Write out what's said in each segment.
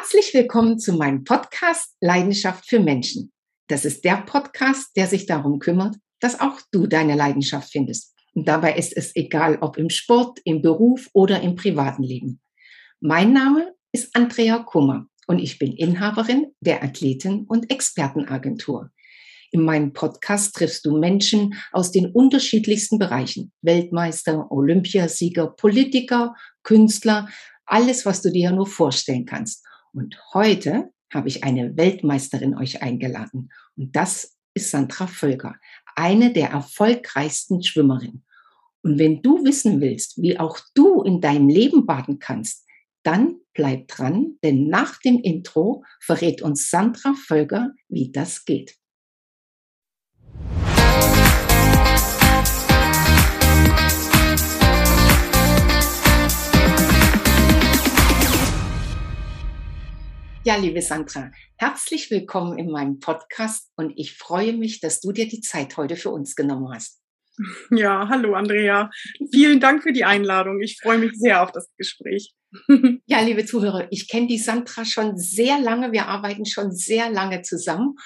Herzlich willkommen zu meinem Podcast Leidenschaft für Menschen. Das ist der Podcast, der sich darum kümmert, dass auch du deine Leidenschaft findest. Und dabei ist es egal, ob im Sport, im Beruf oder im privaten Leben. Mein Name ist Andrea Kummer und ich bin Inhaberin der Athleten- und Expertenagentur. In meinem Podcast triffst du Menschen aus den unterschiedlichsten Bereichen. Weltmeister, Olympiasieger, Politiker, Künstler, alles, was du dir nur vorstellen kannst. Und heute habe ich eine Weltmeisterin euch eingeladen. Und das ist Sandra Völker, eine der erfolgreichsten Schwimmerinnen. Und wenn du wissen willst, wie auch du in deinem Leben baden kannst, dann bleib dran, denn nach dem Intro verrät uns Sandra Völker, wie das geht. Ja, liebe Sandra, herzlich willkommen in meinem Podcast und ich freue mich, dass du dir die Zeit heute für uns genommen hast. Ja, hallo Andrea. Vielen Dank für die Einladung. Ich freue mich sehr auf das Gespräch. Ja, liebe Zuhörer, ich kenne die Sandra schon sehr lange. Wir arbeiten schon sehr lange zusammen.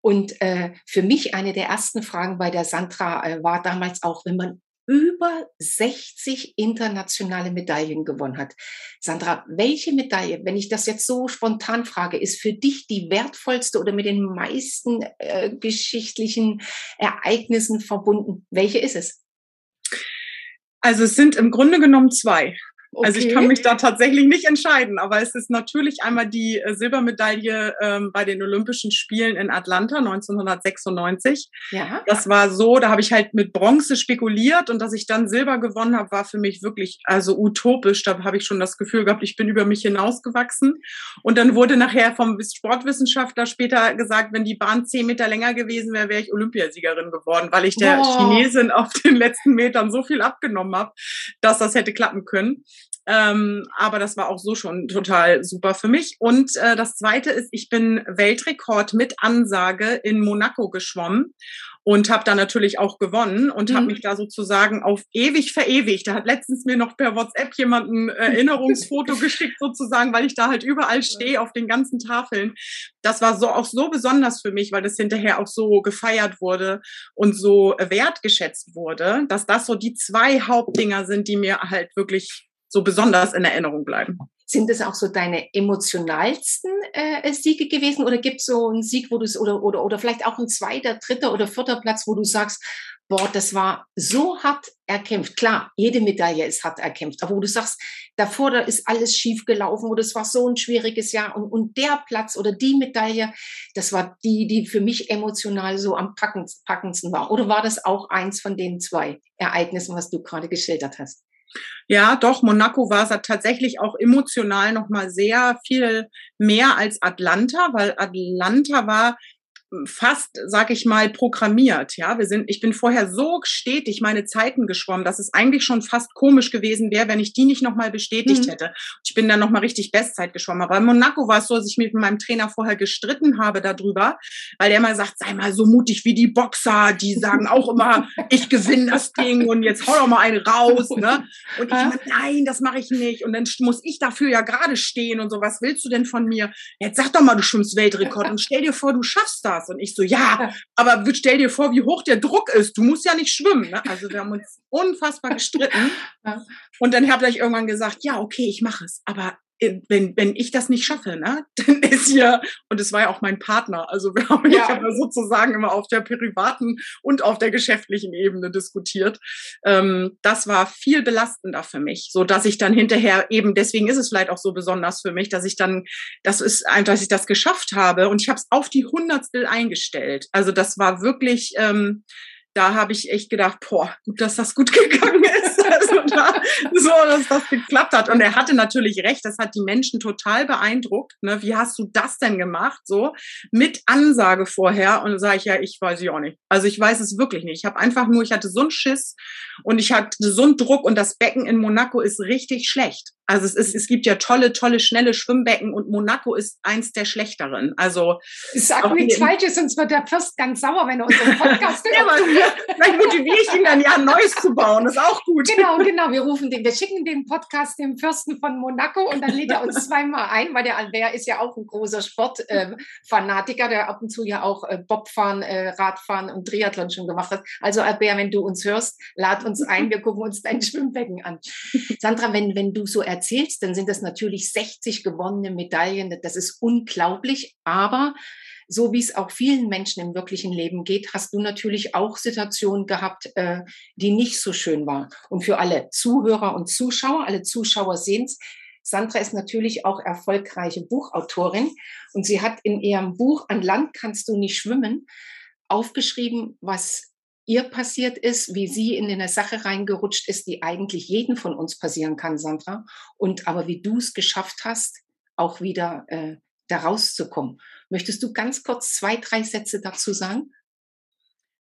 Und äh, für mich eine der ersten Fragen bei der Sandra äh, war damals auch, wenn man über 60 internationale Medaillen gewonnen hat. Sandra, welche Medaille, wenn ich das jetzt so spontan frage, ist für dich die wertvollste oder mit den meisten äh, geschichtlichen Ereignissen verbunden? Welche ist es? Also es sind im Grunde genommen zwei. Okay. Also ich kann mich da tatsächlich nicht entscheiden, aber es ist natürlich einmal die äh, Silbermedaille ähm, bei den Olympischen Spielen in Atlanta 1996. Ja. Das war so, da habe ich halt mit Bronze spekuliert und dass ich dann Silber gewonnen habe, war für mich wirklich also utopisch. Da habe ich schon das Gefühl gehabt, ich bin über mich hinausgewachsen. Und dann wurde nachher vom Sportwissenschaftler später gesagt, wenn die Bahn zehn Meter länger gewesen wäre, wäre ich Olympiasiegerin geworden, weil ich der oh. Chinesin auf den letzten Metern so viel abgenommen habe, dass das hätte klappen können. Ähm, aber das war auch so schon total super für mich. Und äh, das Zweite ist, ich bin Weltrekord mit Ansage in Monaco geschwommen und habe da natürlich auch gewonnen und mhm. habe mich da sozusagen auf ewig verewigt. Da hat letztens mir noch per WhatsApp jemand ein Erinnerungsfoto geschickt sozusagen, weil ich da halt überall stehe auf den ganzen Tafeln. Das war so auch so besonders für mich, weil das hinterher auch so gefeiert wurde und so wertgeschätzt wurde, dass das so die zwei Hauptdinger sind, die mir halt wirklich so besonders in Erinnerung bleiben. Sind das auch so deine emotionalsten äh, Siege gewesen oder gibt es so einen Sieg, wo du es oder, oder, oder vielleicht auch ein zweiter, dritter oder vierter Platz, wo du sagst, boah, das war so hart erkämpft. Klar, jede Medaille ist hart erkämpft, aber wo du sagst, davor da ist alles schief gelaufen oder es war so ein schwieriges Jahr und, und der Platz oder die Medaille, das war die, die für mich emotional so am packendsten war. Oder war das auch eins von den zwei Ereignissen, was du gerade geschildert hast? Ja, doch, Monaco war tatsächlich auch emotional nochmal sehr viel mehr als Atlanta, weil Atlanta war fast, sag ich mal, programmiert. Ja, wir sind, ich bin vorher so stetig meine Zeiten geschwommen, dass es eigentlich schon fast komisch gewesen wäre, wenn ich die nicht nochmal bestätigt mhm. hätte. Ich bin dann nochmal richtig Bestzeit geschwommen. Aber in Monaco war es so, dass ich mit meinem Trainer vorher gestritten habe darüber, weil der immer sagt, sei mal so mutig wie die Boxer, die sagen auch immer, ich gewinne das Ding und jetzt hau doch mal einen raus. Ne? Und ich immer, nein, das mache ich nicht. Und dann muss ich dafür ja gerade stehen und so, was willst du denn von mir? Jetzt sag doch mal, du schwimmst Weltrekord und stell dir vor, du schaffst das. Und ich so, ja, aber stell dir vor, wie hoch der Druck ist. Du musst ja nicht schwimmen. Ne? Also wir haben uns unfassbar gestritten. Und dann habe ich irgendwann gesagt, ja, okay, ich mache es. Aber wenn, wenn ich das nicht schaffe, ne, dann ist hier, und es war ja auch mein Partner, also wir haben ja. ja sozusagen immer auf der privaten und auf der geschäftlichen Ebene diskutiert. Ähm, das war viel belastender für mich, so dass ich dann hinterher eben, deswegen ist es vielleicht auch so besonders für mich, dass ich dann, das ist einfach, dass ich das geschafft habe und ich habe es auf die Hundertstel eingestellt. Also das war wirklich, ähm, da habe ich echt gedacht, boah, gut, dass das gut gegangen ist. Also da, so, dass das geklappt hat. Und er hatte natürlich recht, das hat die Menschen total beeindruckt. Ne? Wie hast du das denn gemacht? So mit Ansage vorher. Und da sage ich ja, ich weiß ich auch nicht. Also ich weiß es wirklich nicht. Ich habe einfach nur, ich hatte so einen Schiss und ich hatte so einen Druck und das Becken in Monaco ist richtig schlecht. Also es, ist, es gibt ja tolle, tolle, schnelle Schwimmbecken und Monaco ist eins der schlechteren. Also sag nichts Falsches, sonst wird der Fürst ganz sauer, wenn er unseren Podcast hört. ja, vielleicht motiviere ich ihn dann ja, ein neues zu bauen. Das ist auch gut. Genau, genau. Wir rufen den, wir schicken den Podcast dem Fürsten von Monaco und dann lädt er uns zweimal ein, weil der Albert ist ja auch ein großer Sportfanatiker, äh, der ab und zu ja auch äh, Bobfahren, äh, Radfahren und Triathlon schon gemacht hat. Also Albert, wenn du uns hörst, lad uns ein, wir gucken uns dein Schwimmbecken an. Sandra, wenn, wenn du so erzählst, dann sind das natürlich 60 gewonnene Medaillen. Das ist unglaublich. Aber so wie es auch vielen Menschen im wirklichen Leben geht, hast du natürlich auch Situationen gehabt, äh, die nicht so schön waren. Und für alle Zuhörer und Zuschauer, alle Zuschauer sehen es, Sandra ist natürlich auch erfolgreiche Buchautorin und sie hat in ihrem Buch An Land kannst du nicht schwimmen aufgeschrieben, was ihr passiert ist, wie sie in eine Sache reingerutscht ist, die eigentlich jeden von uns passieren kann, Sandra. Und aber wie du es geschafft hast, auch wieder äh, da rauszukommen. Möchtest du ganz kurz zwei, drei Sätze dazu sagen?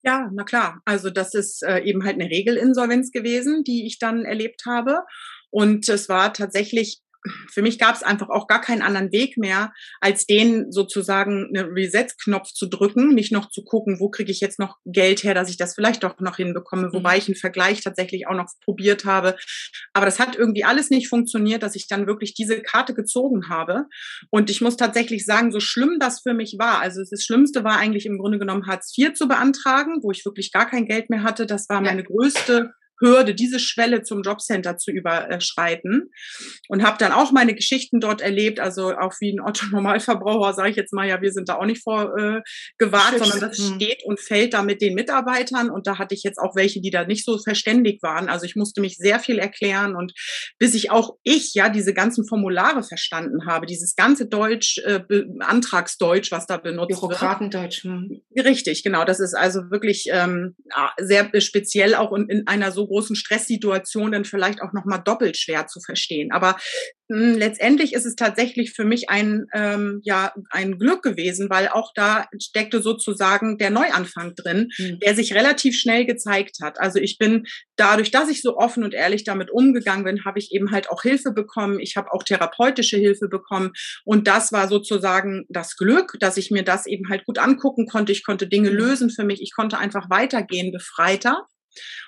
Ja, na klar. Also das ist äh, eben halt eine Regelinsolvenz gewesen, die ich dann erlebt habe. Und es war tatsächlich für mich gab es einfach auch gar keinen anderen Weg mehr, als den sozusagen einen Reset-Knopf zu drücken, nicht noch zu gucken, wo kriege ich jetzt noch Geld her, dass ich das vielleicht doch noch hinbekomme, mhm. wobei ich einen Vergleich tatsächlich auch noch probiert habe. Aber das hat irgendwie alles nicht funktioniert, dass ich dann wirklich diese Karte gezogen habe. Und ich muss tatsächlich sagen, so schlimm das für mich war, also das Schlimmste war eigentlich im Grunde genommen Hartz IV zu beantragen, wo ich wirklich gar kein Geld mehr hatte. Das war meine größte Hürde, diese Schwelle zum Jobcenter zu überschreiten. Und habe dann auch meine Geschichten dort erlebt, also auch wie ein Otto-Normalverbraucher, sage ich jetzt mal, ja, wir sind da auch nicht vorgewahrt, äh, sondern das hm. steht und fällt da mit den Mitarbeitern. Und da hatte ich jetzt auch welche, die da nicht so verständig waren. Also ich musste mich sehr viel erklären und bis ich auch ich ja diese ganzen Formulare verstanden habe, dieses ganze Deutsch, äh, Antragsdeutsch, was da benutzt Bürokratendeutsch. Hm. Richtig, genau. Das ist also wirklich ähm, sehr speziell auch in, in einer so großen Stresssituationen vielleicht auch nochmal doppelt schwer zu verstehen. Aber mh, hm, letztendlich ist es tatsächlich für mich ein, ähm, ja, ein Glück gewesen, weil auch da steckte sozusagen der Neuanfang drin, mhm. der sich relativ schnell gezeigt hat. Also ich bin dadurch, dass ich so offen und ehrlich damit umgegangen bin, habe ich eben halt auch Hilfe bekommen. Ich habe auch therapeutische Hilfe bekommen. Und das war sozusagen das Glück, dass ich mir das eben halt gut angucken konnte. Ich konnte Dinge hm. lösen für mich. Ich konnte einfach weitergehen, befreiter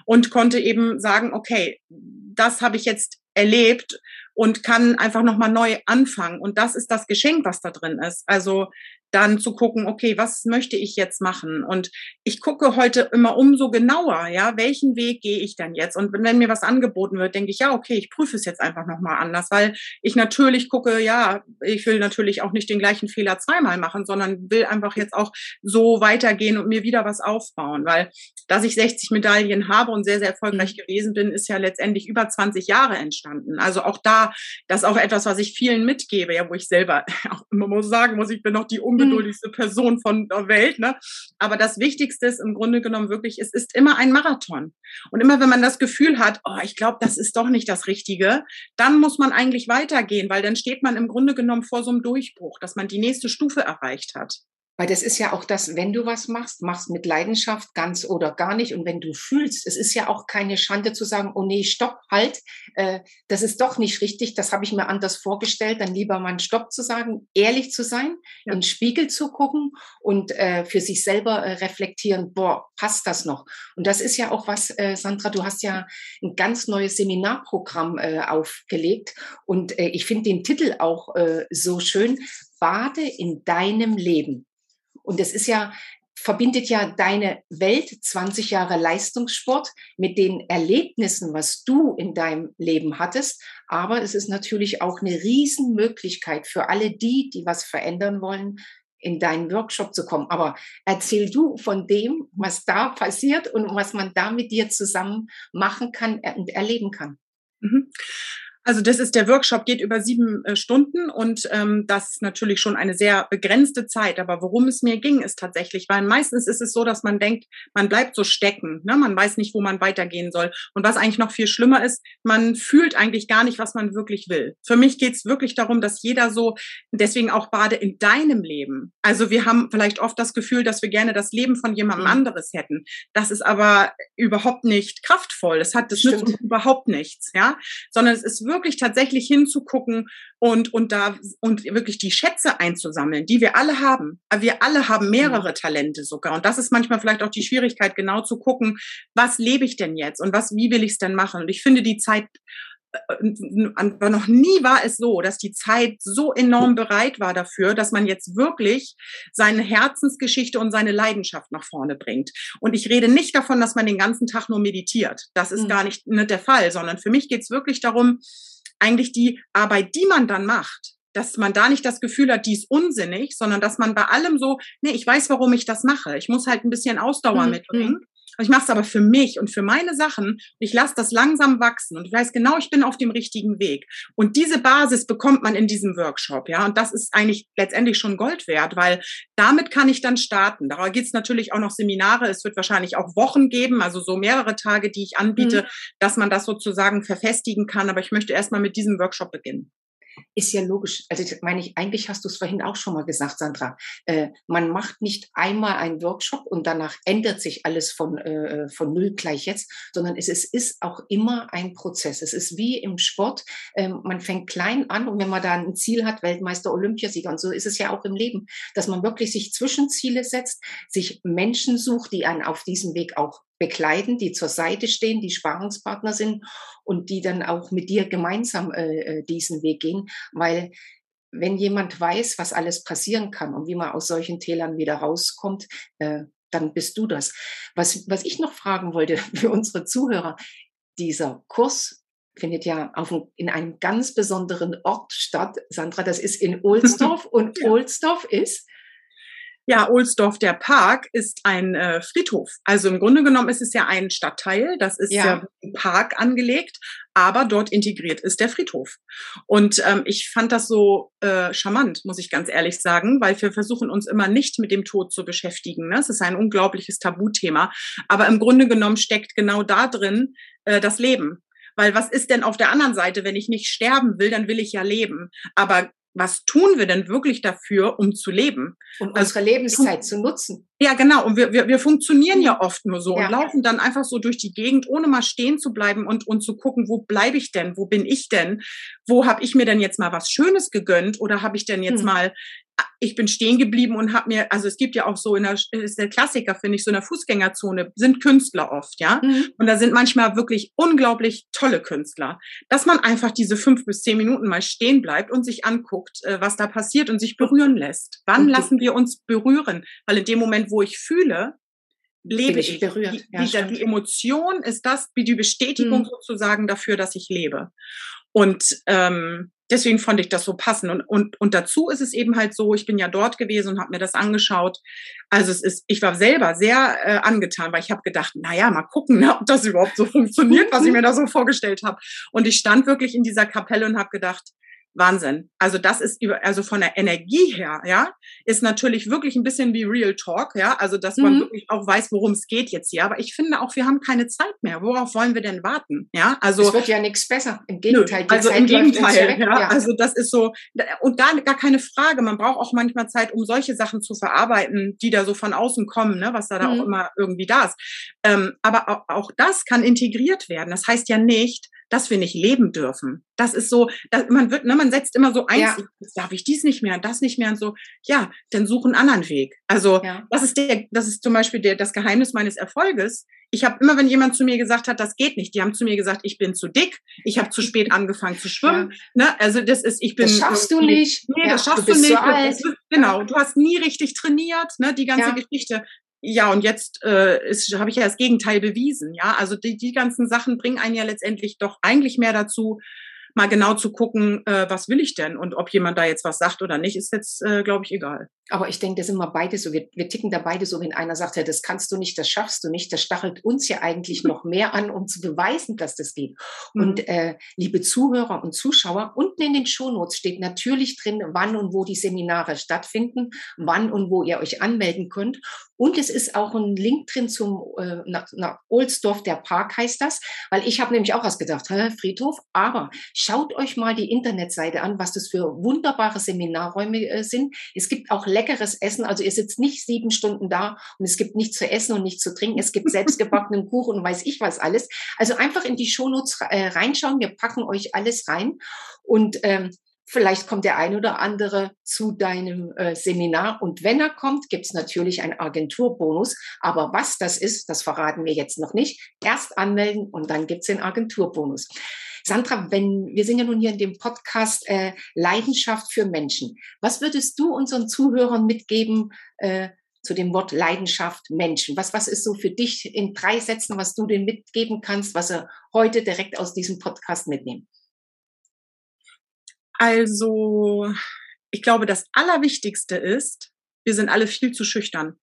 und konnte eben sagen, okay, das habe ich jetzt erlebt und kann einfach nochmal neu anfangen. Und das ist das Geschenk, was da drin ist. Also dann zu gucken, okay, was möchte ich jetzt machen? Und ich gucke heute immer umso genauer, ja, welchen Weg gehe ich dann jetzt? Und wenn mir was angeboten wird, denke ich, ja, okay, ich prüfe es jetzt einfach nochmal anders, weil ich natürlich gucke, ja, ich will natürlich auch nicht den gleichen Fehler zweimal machen, sondern will einfach jetzt auch so weitergehen und mir wieder was aufbauen, weil dass ich 60 Medaillen habe und sehr, sehr erfolgreich mhm. gewesen bin, ist ja letztendlich über 20 Jahre entstanden. Also auch da, das ist auch etwas, was ich vielen mitgebe, ja, wo ich selber auch immer muss sagen muss, ich bin noch die ungeduldigste Person von der Welt. Ne? Aber das Wichtigste ist im Grunde genommen wirklich, es ist immer ein Marathon. Und immer wenn man das Gefühl hat, oh, ich glaube, das ist doch nicht das Richtige, dann muss man eigentlich weitergehen, weil dann steht man im Grunde genommen vor so einem Durchbruch, dass man die nächste Stufe erreicht hat. Weil das ist ja auch das, wenn du was machst, machst mit Leidenschaft ganz oder gar nicht. Und wenn du fühlst, es ist ja auch keine Schande zu sagen, oh nee, stopp, halt, äh, das ist doch nicht richtig, das habe ich mir anders vorgestellt. Dann lieber mal einen Stopp zu sagen, ehrlich zu sein, ja. in den Spiegel zu gucken und äh, für sich selber äh, reflektieren, boah, passt das noch? Und das ist ja auch was, äh, Sandra, du hast ja ein ganz neues Seminarprogramm äh, aufgelegt. Und äh, ich finde den Titel auch äh, so schön, Bade in deinem Leben. Und es ist ja, verbindet ja deine Welt, 20 Jahre Leistungssport, mit den Erlebnissen, was du in deinem Leben hattest. Aber es ist natürlich auch eine Riesenmöglichkeit für alle die, die was verändern wollen, in deinen Workshop zu kommen. Aber erzähl du von dem, was da passiert und was man da mit dir zusammen machen kann und erleben kann. Also das ist der Workshop, geht über sieben äh, Stunden und ähm, das ist natürlich schon eine sehr begrenzte Zeit. Aber worum es mir ging, ist tatsächlich, weil meistens ist es so, dass man denkt, man bleibt so stecken, ne? man weiß nicht, wo man weitergehen soll. Und was eigentlich noch viel schlimmer ist, man fühlt eigentlich gar nicht, was man wirklich will. Für mich geht es wirklich darum, dass jeder so, deswegen auch Bade in deinem Leben. Also wir haben vielleicht oft das Gefühl, dass wir gerne das Leben von jemandem mhm. anderes hätten. Das ist aber überhaupt nicht kraftvoll. Das hat das nützt überhaupt nichts, ja, sondern es ist wirklich wirklich tatsächlich hinzugucken und, und da, und wirklich die Schätze einzusammeln, die wir alle haben. Wir alle haben mehrere. Talente sogar. Und das ist manchmal vielleicht auch die Schwierigkeit, genau zu gucken, was lebe ich denn jetzt und was, wie will ich es denn machen? Und ich finde die Zeit aber noch nie war es so, dass die Zeit so enorm bereit war dafür, dass man jetzt wirklich seine Herzensgeschichte und seine Leidenschaft nach vorne bringt. Und ich rede nicht davon, dass man den ganzen Tag nur meditiert. Das ist mhm. gar nicht, nicht der Fall, sondern für mich geht es wirklich darum, eigentlich die Arbeit, die man dann macht, dass man da nicht das Gefühl hat, die ist unsinnig, sondern dass man bei allem so, nee, ich weiß, warum ich das mache. Ich muss halt ein bisschen Ausdauer mhm. mitbringen. Ich mache es aber für mich und für meine Sachen ich lasse das langsam wachsen und ich weiß genau, ich bin auf dem richtigen Weg. Und diese Basis bekommt man in diesem Workshop, ja. Und das ist eigentlich letztendlich schon Gold wert, weil damit kann ich dann starten. Da gibt es natürlich auch noch Seminare. Es wird wahrscheinlich auch Wochen geben, also so mehrere Tage, die ich anbiete, mhm. dass man das sozusagen verfestigen kann. Aber ich möchte erstmal mit diesem Workshop beginnen. Ist ja logisch. Also ich meine ich, eigentlich hast du es vorhin auch schon mal gesagt, Sandra. Äh, man macht nicht einmal einen Workshop und danach ändert sich alles von, äh, von null gleich jetzt, sondern es ist, ist auch immer ein Prozess. Es ist wie im Sport. Ähm, man fängt klein an und wenn man da ein Ziel hat, Weltmeister, Olympiasieger und so ist es ja auch im Leben, dass man wirklich sich Zwischenziele setzt, sich Menschen sucht, die einen auf diesem Weg auch begleiten, die zur Seite stehen, die Sparingspartner sind und die dann auch mit dir gemeinsam äh, äh, diesen Weg gehen, weil wenn jemand weiß, was alles passieren kann und wie man aus solchen Tälern wieder rauskommt, äh, dann bist du das. Was, was ich noch fragen wollte für unsere Zuhörer, dieser Kurs findet ja auf, in einem ganz besonderen Ort statt. Sandra, das ist in Ohlsdorf und ja. Ohlsdorf ist ja, Ohlsdorf, der Park, ist ein äh, Friedhof. Also im Grunde genommen ist es ja ein Stadtteil, das ist ja, ja im Park angelegt, aber dort integriert ist der Friedhof. Und ähm, ich fand das so äh, charmant, muss ich ganz ehrlich sagen, weil wir versuchen uns immer nicht mit dem Tod zu beschäftigen. Ne? Es ist ein unglaubliches Tabuthema. Aber im Grunde genommen steckt genau da drin äh, das Leben. Weil was ist denn auf der anderen Seite, wenn ich nicht sterben will, dann will ich ja leben. Aber was tun wir denn wirklich dafür, um zu leben? Um also, unsere Lebenszeit zu nutzen. Ja, genau. Und wir, wir, wir funktionieren ja oft nur so ja. und laufen dann einfach so durch die Gegend, ohne mal stehen zu bleiben und, und zu gucken, wo bleibe ich denn? Wo bin ich denn? Wo habe ich mir denn jetzt mal was Schönes gegönnt? Oder habe ich denn jetzt hm. mal ich bin stehen geblieben und habe mir, also es gibt ja auch so in der, ist der Klassiker, finde ich, so in der Fußgängerzone sind Künstler oft, ja. Mhm. Und da sind manchmal wirklich unglaublich tolle Künstler. Dass man einfach diese fünf bis zehn Minuten mal stehen bleibt und sich anguckt, äh, was da passiert und sich berühren lässt. Wann okay. lassen wir uns berühren? Weil in dem Moment, wo ich fühle, lebe ich. Berührt. Die, ja, die, die, Emotion ist das, wie die Bestätigung mhm. sozusagen dafür, dass ich lebe. Und ähm, deswegen fand ich das so passend. Und, und, und dazu ist es eben halt so, ich bin ja dort gewesen und habe mir das angeschaut. Also es ist, ich war selber sehr äh, angetan, weil ich habe gedacht, naja, mal gucken, ne, ob das überhaupt so funktioniert, was ich mir da so vorgestellt habe. Und ich stand wirklich in dieser Kapelle und habe gedacht, Wahnsinn. Also das ist über, also von der Energie her, ja, ist natürlich wirklich ein bisschen wie Real Talk, ja, also dass man mhm. wirklich auch weiß, worum es geht jetzt hier. Aber ich finde auch, wir haben keine Zeit mehr. Worauf wollen wir denn warten? Ja, also es wird ja nichts besser. Im Gegenteil. Nö, also Zeit im Gegenteil. Ja, ja, Also das ist so und gar gar keine Frage. Man braucht auch manchmal Zeit, um solche Sachen zu verarbeiten, die da so von außen kommen, ne, was da, mhm. da auch mhm. immer irgendwie da ist. Ähm, aber auch, auch das kann integriert werden. Das heißt ja nicht, dass wir nicht leben dürfen. Das ist so, dass man wird, ne, man setzt immer so eins, ja. darf ich dies nicht mehr und das nicht mehr und so. Ja, dann such einen anderen Weg. Also ja. das ist der, das ist zum Beispiel der, das Geheimnis meines Erfolges. Ich habe immer, wenn jemand zu mir gesagt hat, das geht nicht, die haben zu mir gesagt, ich bin zu dick, ich habe zu spät angefangen zu schwimmen. Ja. Ne? Also das ist, ich bin. Das schaffst du nicht. Nee, das schaffst du, du nicht. Ist, genau, du hast nie richtig trainiert, ne? Die ganze Geschichte ja, und jetzt äh, habe ich ja das Gegenteil bewiesen. Ja, also die, die ganzen Sachen bringen einen ja letztendlich doch eigentlich mehr dazu, mal genau zu gucken, äh, was will ich denn und ob jemand da jetzt was sagt oder nicht, ist jetzt, äh, glaube ich, egal. Aber ich denke, das sind wir beide so. Wir, wir ticken da beide so, wenn einer sagt, ja, das kannst du nicht, das schaffst du nicht, das stachelt uns ja eigentlich noch mehr an, um zu beweisen, dass das geht. Mhm. Und äh, liebe Zuhörer und Zuschauer, unten in den Shownotes steht natürlich drin, wann und wo die Seminare stattfinden, wann und wo ihr euch anmelden könnt. Und es ist auch ein Link drin zum äh, nach, nach Ohlsdorf, der Park heißt das, weil ich habe nämlich auch was gedacht, Friedhof, aber Schaut euch mal die Internetseite an, was das für wunderbare Seminarräume äh, sind. Es gibt auch leckeres Essen. Also ihr sitzt nicht sieben Stunden da und es gibt nichts zu essen und nichts zu trinken. Es gibt selbstgebackenen Kuchen und weiß ich was alles. Also einfach in die Shownotes äh, reinschauen. Wir packen euch alles rein. Und ähm, Vielleicht kommt der ein oder andere zu deinem äh, Seminar und wenn er kommt, gibt es natürlich einen Agenturbonus. Aber was das ist, das verraten wir jetzt noch nicht. Erst anmelden und dann gibt es den Agenturbonus. Sandra, wenn wir sind ja nun hier in dem Podcast äh, Leidenschaft für Menschen. Was würdest du unseren Zuhörern mitgeben äh, zu dem Wort Leidenschaft Menschen? Was, was ist so für dich in drei Sätzen, was du denen mitgeben kannst, was sie heute direkt aus diesem Podcast mitnehmen? Also, ich glaube, das Allerwichtigste ist, wir sind alle viel zu schüchtern.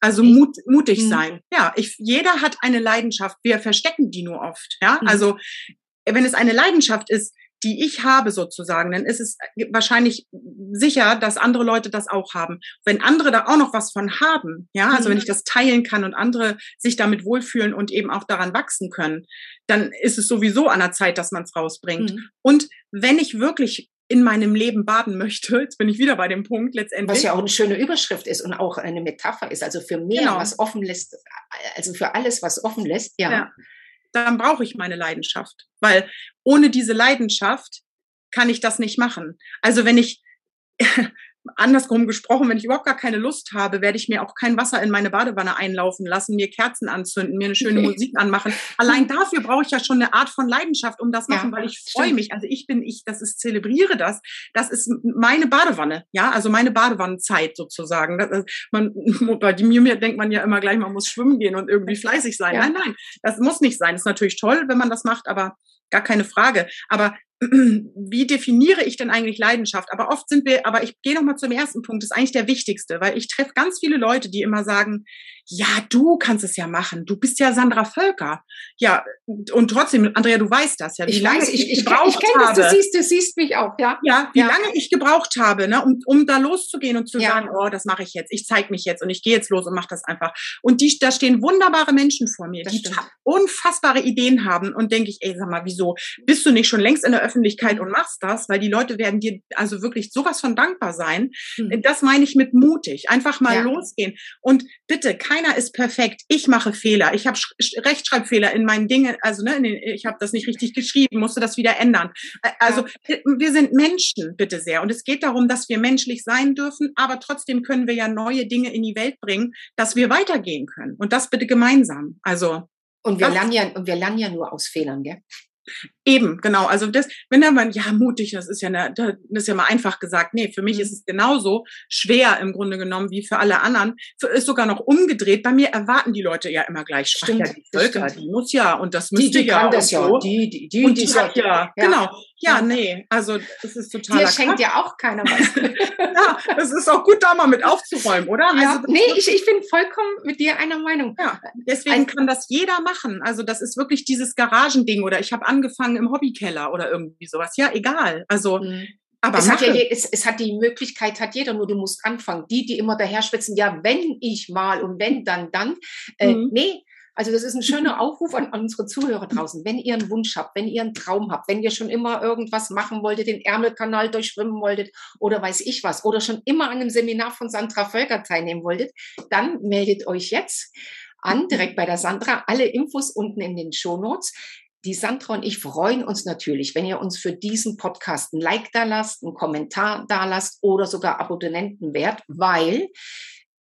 Also mut, mutig mhm. sein. Ja, ich, jeder hat eine Leidenschaft. Wir verstecken die nur oft. Ja, mhm. also wenn es eine Leidenschaft ist, die ich habe sozusagen, dann ist es wahrscheinlich sicher, dass andere Leute das auch haben. Wenn andere da auch noch was von haben, ja, also wenn mhm. ich das teilen kann und andere sich damit wohlfühlen und eben auch daran wachsen können, dann ist es sowieso an der Zeit, dass man es rausbringt. Mhm. Und wenn ich wirklich in meinem Leben baden möchte, jetzt bin ich wieder bei dem Punkt letztendlich. Was ja auch eine schöne Überschrift ist und auch eine Metapher ist, also für mehr, genau. was offen lässt, also für alles, was offen lässt, ja. ja dann brauche ich meine Leidenschaft. Weil ohne diese Leidenschaft kann ich das nicht machen. Also wenn ich, andersrum gesprochen, wenn ich überhaupt gar keine Lust habe, werde ich mir auch kein Wasser in meine Badewanne einlaufen lassen, mir Kerzen anzünden, mir eine schöne okay. Musik anmachen. Allein dafür brauche ich ja schon eine Art von Leidenschaft, um das machen, ja, weil ich freue mich. Also ich bin ich, das ist zelebriere das. Das ist meine Badewanne, ja, also meine Badewannenzeit sozusagen. Das, man, bei mir denkt man ja immer gleich, man muss schwimmen gehen und irgendwie fleißig sein. Ja. Nein, nein, das muss nicht sein. Das ist natürlich toll, wenn man das macht, aber gar keine Frage. Aber wie definiere ich denn eigentlich Leidenschaft? Aber oft sind wir, aber ich gehe nochmal zum ersten Punkt, das ist eigentlich der wichtigste, weil ich treffe ganz viele Leute, die immer sagen, ja, du kannst es ja machen, du bist ja Sandra Völker. Ja, und trotzdem, Andrea, du weißt das ja, wie ich lange weiß, ich, ich, gebraucht ich, ich habe. Das, du siehst, du siehst mich auch, ja. Ja, wie ja. lange ich gebraucht habe, ne, um, um da loszugehen und zu ja. sagen, oh, das mache ich jetzt, ich zeige mich jetzt und ich gehe jetzt los und mache das einfach. Und die, da stehen wunderbare Menschen vor mir, das die stimmt. unfassbare Ideen haben und denke ich, ey, sag mal, wieso bist du nicht schon längst in der Öffentlichkeit und machst das, weil die Leute werden dir also wirklich sowas von dankbar sein. Mhm. Das meine ich mit mutig. Einfach mal ja. losgehen. Und bitte, keiner ist perfekt. Ich mache Fehler. Ich habe Rechtschreibfehler in meinen Dingen, also ne, den, ich habe das nicht richtig geschrieben, musste das wieder ändern. Also ja. wir sind Menschen, bitte sehr. Und es geht darum, dass wir menschlich sein dürfen, aber trotzdem können wir ja neue Dinge in die Welt bringen, dass wir weitergehen können. Und das bitte gemeinsam. Also und wir lernen ja, und wir lernen ja nur aus Fehlern, gell? Eben, genau. Also das, wenn da man, ja, mutig, das ist ja, eine, das ist ja mal einfach gesagt. Nee, für mich mhm. ist es genauso schwer im Grunde genommen wie für alle anderen. Für, ist sogar noch umgedreht. Bei mir erwarten die Leute ja immer gleich, stimmt, ja, die Völker, die muss ja und das müsste die, die ja. Kann das ja. So. Die, die, die, und die, die hat ja, ja, genau. Ja, nee, also das ist total. Dir schenkt ja auch keiner was. ja, es ist auch gut, da mal mit aufzuräumen, oder? Ja, also, nee, ich, ich bin vollkommen mit dir einer Meinung. Ja, deswegen Ein, kann das jeder machen. Also das ist wirklich dieses Garagending oder ich habe angefangen im Hobbykeller oder irgendwie sowas. Ja, egal. Also mhm. Aber es hat, ja, es, es, hat die Möglichkeit, hat jeder, nur du musst anfangen. Die, die immer daher schwitzen, ja, wenn ich mal und wenn, dann, dann. Äh, mhm. Nee, also das ist ein schöner Aufruf an, unsere Zuhörer draußen. Wenn ihr einen Wunsch habt, wenn ihr einen Traum habt, wenn ihr schon immer irgendwas machen wolltet, den Ärmelkanal durchschwimmen wolltet oder weiß ich was, oder schon immer an einem Seminar von Sandra Völker teilnehmen wolltet, dann meldet euch jetzt an, direkt bei der Sandra. Alle Infos unten in den Show Notes. Die Sandra und ich freuen uns natürlich, wenn ihr uns für diesen Podcast ein Like da lasst, einen Kommentar da lasst oder sogar Abonnenten wert, weil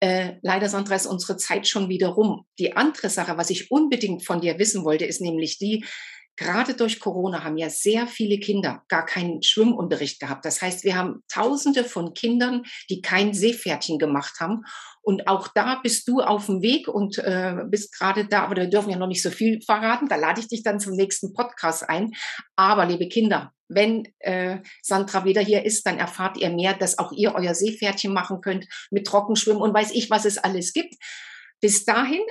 äh, leider, Sandra, ist unsere Zeit schon wieder rum. Die andere Sache, was ich unbedingt von dir wissen wollte, ist nämlich die, gerade durch Corona haben ja sehr viele Kinder gar keinen Schwimmunterricht gehabt. Das heißt, wir haben Tausende von Kindern, die kein Seepferdchen gemacht haben. Und auch da bist du auf dem Weg und äh, bist gerade da, aber wir dürfen ja noch nicht so viel verraten. Da lade ich dich dann zum nächsten Podcast ein. Aber liebe Kinder, wenn äh, Sandra wieder hier ist, dann erfahrt ihr mehr, dass auch ihr euer Seepferdchen machen könnt mit Trockenschwimmen und weiß ich, was es alles gibt. Bis dahin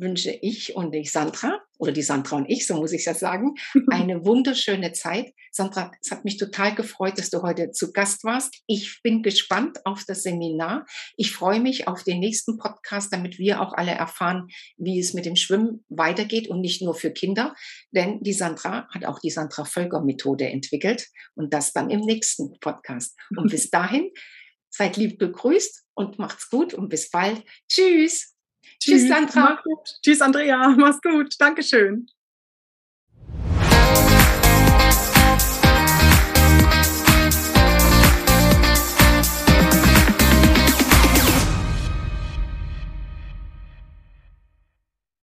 wünsche ich und die Sandra, oder die Sandra und ich, so muss ich das sagen, eine wunderschöne Zeit. Sandra, es hat mich total gefreut, dass du heute zu Gast warst. Ich bin gespannt auf das Seminar. Ich freue mich auf den nächsten Podcast, damit wir auch alle erfahren, wie es mit dem Schwimmen weitergeht und nicht nur für Kinder. Denn die Sandra hat auch die Sandra Völker Methode entwickelt und das dann im nächsten Podcast. Und bis dahin, seid lieb begrüßt und macht's gut und bis bald. Tschüss. Tschüss, Tschüss Sandra. Tschüss, Andrea. Mach's gut. Dankeschön.